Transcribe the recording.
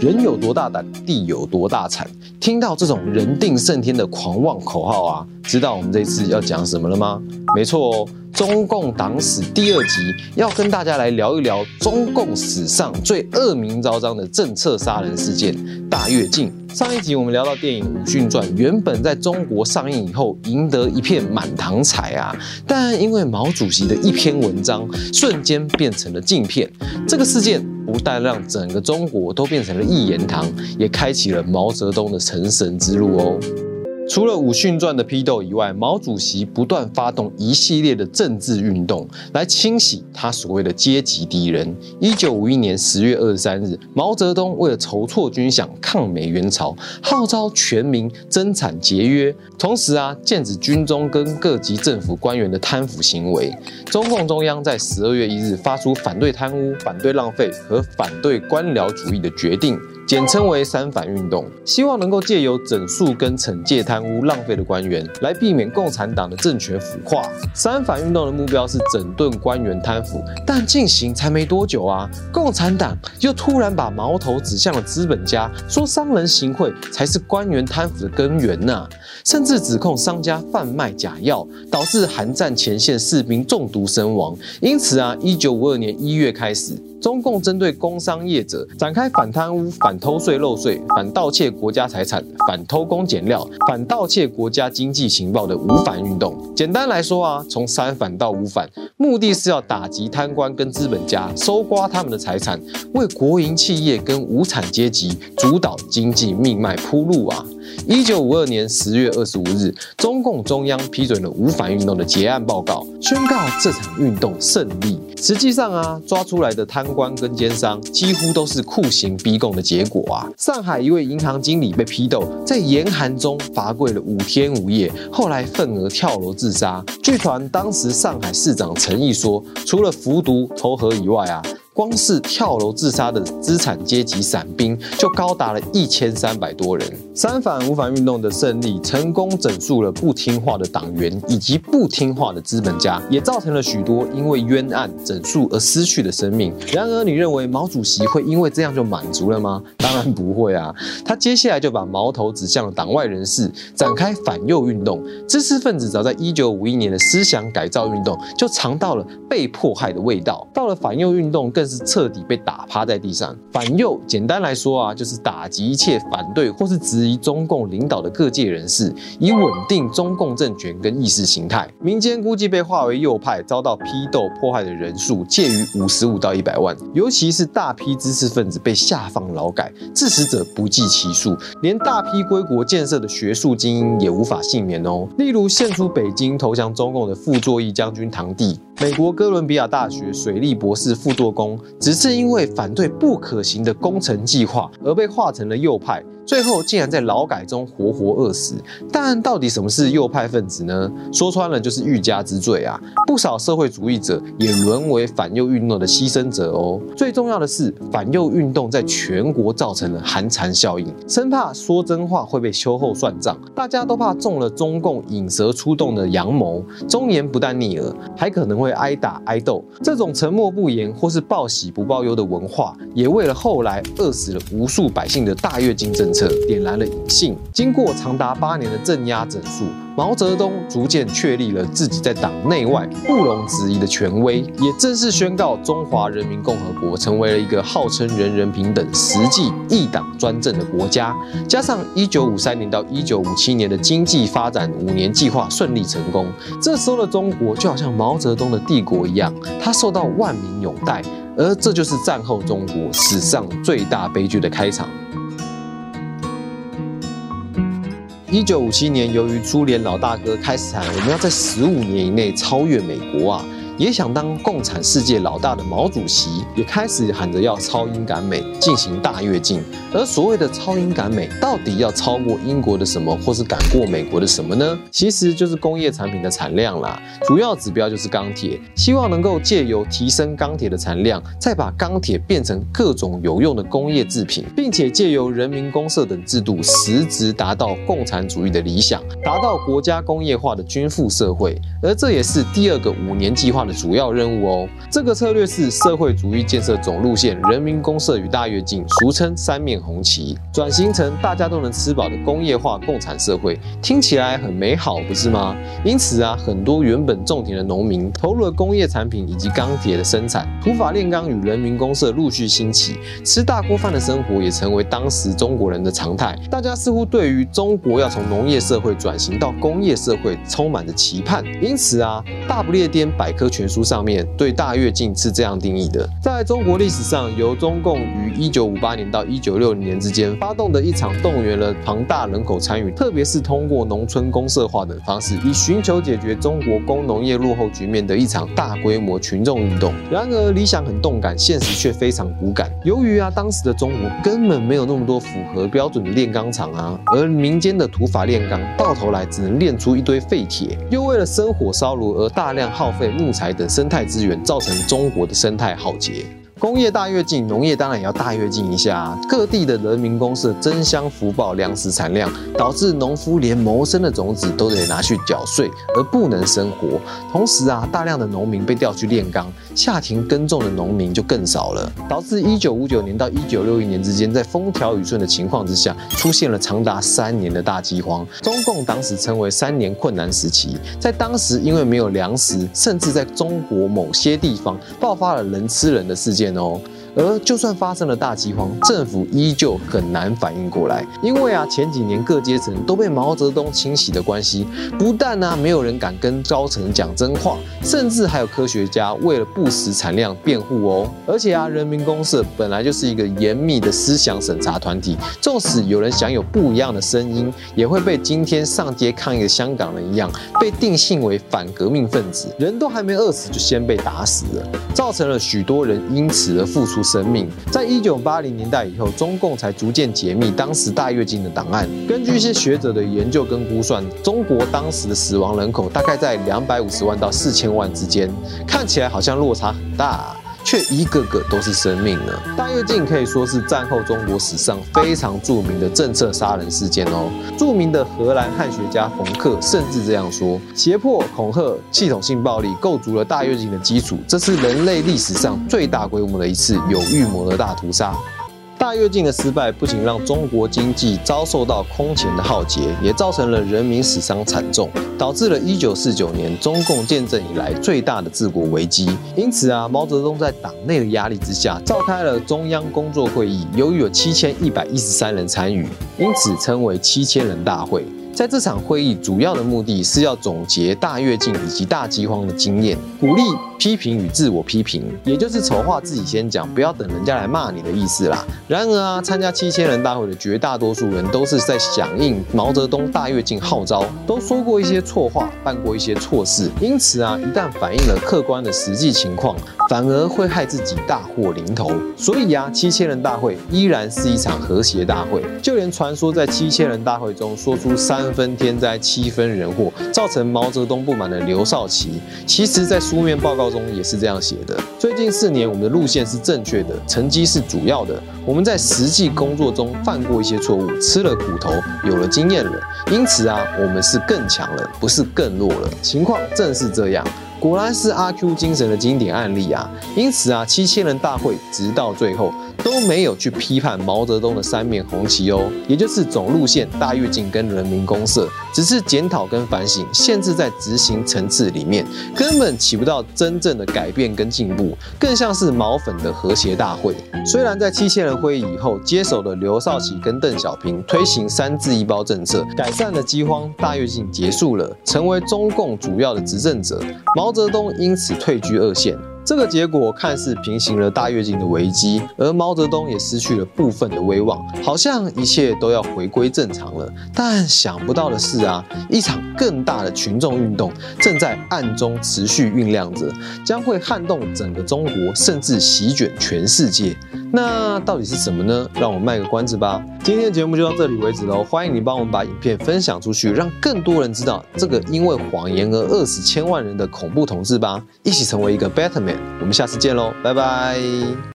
人有多大胆，地有多大产。听到这种人定胜天的狂妄口号啊，知道我们这次要讲什么了吗？没错哦，中共党史第二集要跟大家来聊一聊中共史上最恶名昭彰的政策杀人事件——大跃进。上一集我们聊到电影《武训传》，原本在中国上映以后赢得一片满堂彩啊，但因为毛主席的一篇文章，瞬间变成了禁片。这个事件不但让整个中国都变成了一言堂，也开启了毛泽东的成神之路哦。除了武训传的批斗以外，毛主席不断发动一系列的政治运动，来清洗他所谓的阶级敌人。一九五一年十月二十三日，毛泽东为了筹措军饷抗美援朝，号召全民增产节约，同时啊，禁止军中跟各级政府官员的贪腐行为。中共中央在十二月一日发出反对贪污、反对浪费和反对官僚主义的决定。简称为“三反运动”，希望能够借由整肃跟惩戒贪污浪费的官员，来避免共产党的政权腐化。三反运动的目标是整顿官员贪腐，但进行才没多久啊，共产党又突然把矛头指向了资本家，说商人行贿才是官员贪腐的根源呐，甚至指控商家贩卖假药，导致韩战前线士兵中毒身亡。因此啊，一九五二年一月开始。中共针对工商业者展开反贪污、反偷税漏税、反盗窃国家财产、反偷工减料、反盗窃国家经济情报的五反运动。简单来说啊，从三反到五反，目的是要打击贪官跟资本家，搜刮他们的财产，为国营企业跟无产阶级主导经济命脉铺路啊。一九五二年十月二十五日，中共中央批准了五反运动的结案报告，宣告这场运动胜利。实际上啊，抓出来的贪官跟奸商几乎都是酷刑逼供的结果啊。上海一位银行经理被批斗，在严寒中罚跪了五天五夜，后来愤而跳楼自杀。据传，当时上海市长陈毅说，除了服毒投河以外啊。光是跳楼自杀的资产阶级散兵就高达了一千三百多人。三反五反运动的胜利，成功整肃了不听话的党员以及不听话的资本家，也造成了许多因为冤案整肃而失去的生命。然而，你认为毛主席会因为这样就满足了吗？当然不会啊！他接下来就把矛头指向了党外人士，展开反右运动。知识分子早在一九五一年的思想改造运动就尝到了被迫害的味道，到了反右运动更。是彻底被打趴在地上。反右，简单来说啊，就是打击一切反对或是质疑中共领导的各界人士，以稳定中共政权跟意识形态。民间估计被划为右派、遭到批斗迫害的人数介于五十五到一百万，尤其是大批知识分子被下放劳改，致死者不计其数，连大批归国建设的学术精英也无法幸免哦。例如献出北京投降中共的傅作义将军堂弟。美国哥伦比亚大学水利博士傅作工，只是因为反对不可行的工程计划而被划成了右派。最后竟然在劳改中活活饿死，但到底什么是右派分子呢？说穿了就是欲加之罪啊！不少社会主义者也沦为反右运动的牺牲者哦。最重要的是，反右运动在全国造成了寒蝉效应，生怕说真话会被秋后算账，大家都怕中了中共引蛇出洞的阳谋，忠言不但逆耳，还可能会挨打挨斗。这种沉默不言或是报喜不报忧的文化，也为了后来饿死了无数百姓的大跃进政策。点燃了隐性。经过长达八年的镇压整肃，毛泽东逐渐确立了自己在党内外不容置疑的权威，也正式宣告中华人民共和国成为了一个号称人人平等、实际一党专政的国家。加上一九五三年到一九五七年的经济发展五年计划顺利成功，这时候的中国就好像毛泽东的帝国一样，他受到万民拥戴。而这就是战后中国史上最大悲剧的开场。一九五七年，由于苏联老大哥开始喊我们要在十五年以内超越美国啊。也想当共产世界老大的毛主席，也开始喊着要超英赶美，进行大跃进。而所谓的超英赶美，到底要超过英国的什么，或是赶过美国的什么呢？其实就是工业产品的产量啦。主要指标就是钢铁，希望能够借由提升钢铁的产量，再把钢铁变成各种有用的工业制品，并且借由人民公社等制度，实质达到共产主义的理想，达到国家工业化的均富社会。而这也是第二个五年计划。的主要任务哦，这个策略是社会主义建设总路线，人民公社与大跃进，俗称三面红旗，转型成大家都能吃饱的工业化共产社会，听起来很美好，不是吗？因此啊，很多原本种田的农民投入了工业产品以及钢铁的生产，土法炼钢与人民公社陆续兴起，吃大锅饭的生活也成为当时中国人的常态。大家似乎对于中国要从农业社会转型到工业社会充满着期盼，因此啊，《大不列颠百科全书》上面对大跃进是这样定义的：在中国历史上，由中共于一九五八年到一九六零年之间发动的一场动员了庞大人口参与，特别是通过农村公社化等方式，以寻求解决中国工农业落后局面的一场大规模群众运动。然而，理想很动感，现实却非常骨感。由于啊，当时的中国根本没有那么多符合标准的炼钢厂啊，而民间的土法炼钢到头来只能炼出一堆废铁，又为了生火烧炉而大量耗费木材等生态资源，造成中国的生态浩劫。工业大跃进，农业当然也要大跃进一下。各地的人民公社争相福报粮食产量，导致农夫连谋生的种子都得拿去缴税，而不能生活。同时啊，大量的农民被调去炼钢，下田耕种的农民就更少了，导致一九五九年到一九六一年之间，在风调雨顺的情况之下，出现了长达三年的大饥荒。中共党史称为三年困难时期。在当时，因为没有粮食，甚至在中国某些地方爆发了人吃人的事件。哦，而就算发生了大饥荒，政府依旧很难反应过来，因为啊，前几年各阶层都被毛泽东清洗的关系，不但呢没有人敢跟高层讲真话，甚至还有科学家为了不实产量辩护哦。而且啊，人民公社本来就是一个严密的思想审查团体，纵使有人享有不一样的声音，也会被今天上街抗议的香港人一样，被定性为反革命分子，人都还没饿死就先被打死了，造成了许多人因此而付出。神明，在一九八零年代以后，中共才逐渐解密当时大跃进的档案。根据一些学者的研究跟估算，中国当时的死亡人口大概在两百五十万到四千万之间，看起来好像落差很大。却一个个都是生命呢。大跃进可以说是战后中国史上非常著名的政策杀人事件哦。著名的荷兰汉学家冯克甚至这样说：胁迫、恐吓、系统性暴力构筑了大跃进的基础，这是人类历史上最大规模的一次有预谋的大屠杀。大跃进的失败不仅让中国经济遭受到空前的浩劫，也造成了人民死伤惨重，导致了1949年中共建政以来最大的治国危机。因此啊，毛泽东在党内的压力之下，召开了中央工作会议，由于有7113人参与，因此称为七千人大会。在这场会议主要的目的是要总结大跃进以及大饥荒的经验，鼓励批评与自我批评，也就是丑话自己先讲，不要等人家来骂你的意思啦。然而啊，参加七千人大会的绝大多数人都是在响应毛泽东大跃进号召，都说过一些错话，办过一些错事，因此啊，一旦反映了客观的实际情况，反而会害自己大祸临头。所以啊，七千人大会依然是一场和谐大会，就连传说在七千人大会中说出三。三分天灾，七分人祸，造成毛泽东不满的刘少奇，其实在书面报告中也是这样写的。最近四年，我们的路线是正确的，成绩是主要的。我们在实际工作中犯过一些错误，吃了苦头，有了经验了。因此啊，我们是更强了，不是更弱了。情况正是这样。果然是阿 Q 精神的经典案例啊！因此啊，七千人大会直到最后都没有去批判毛泽东的三面红旗哦，也就是总路线、大跃进跟人民公社，只是检讨跟反省，限制在执行层次里面，根本起不到真正的改变跟进步，更像是毛粉的和谐大会。虽然在七千人会议以后接手的刘少奇跟邓小平推行三字一包政策，改善了饥荒，大跃进结束了，成为中共主要的执政者。毛泽东因此退居二线。这个结果看似平行了大跃进的危机，而毛泽东也失去了部分的威望，好像一切都要回归正常了。但想不到的是啊，一场更大的群众运动正在暗中持续酝酿着，将会撼动整个中国，甚至席卷全世界。那到底是什么呢？让我卖个关子吧。今天的节目就到这里为止喽，欢迎你帮我们把影片分享出去，让更多人知道这个因为谎言而饿死千万人的恐怖统治吧，一起成为一个 better man。我们下次见喽，拜拜。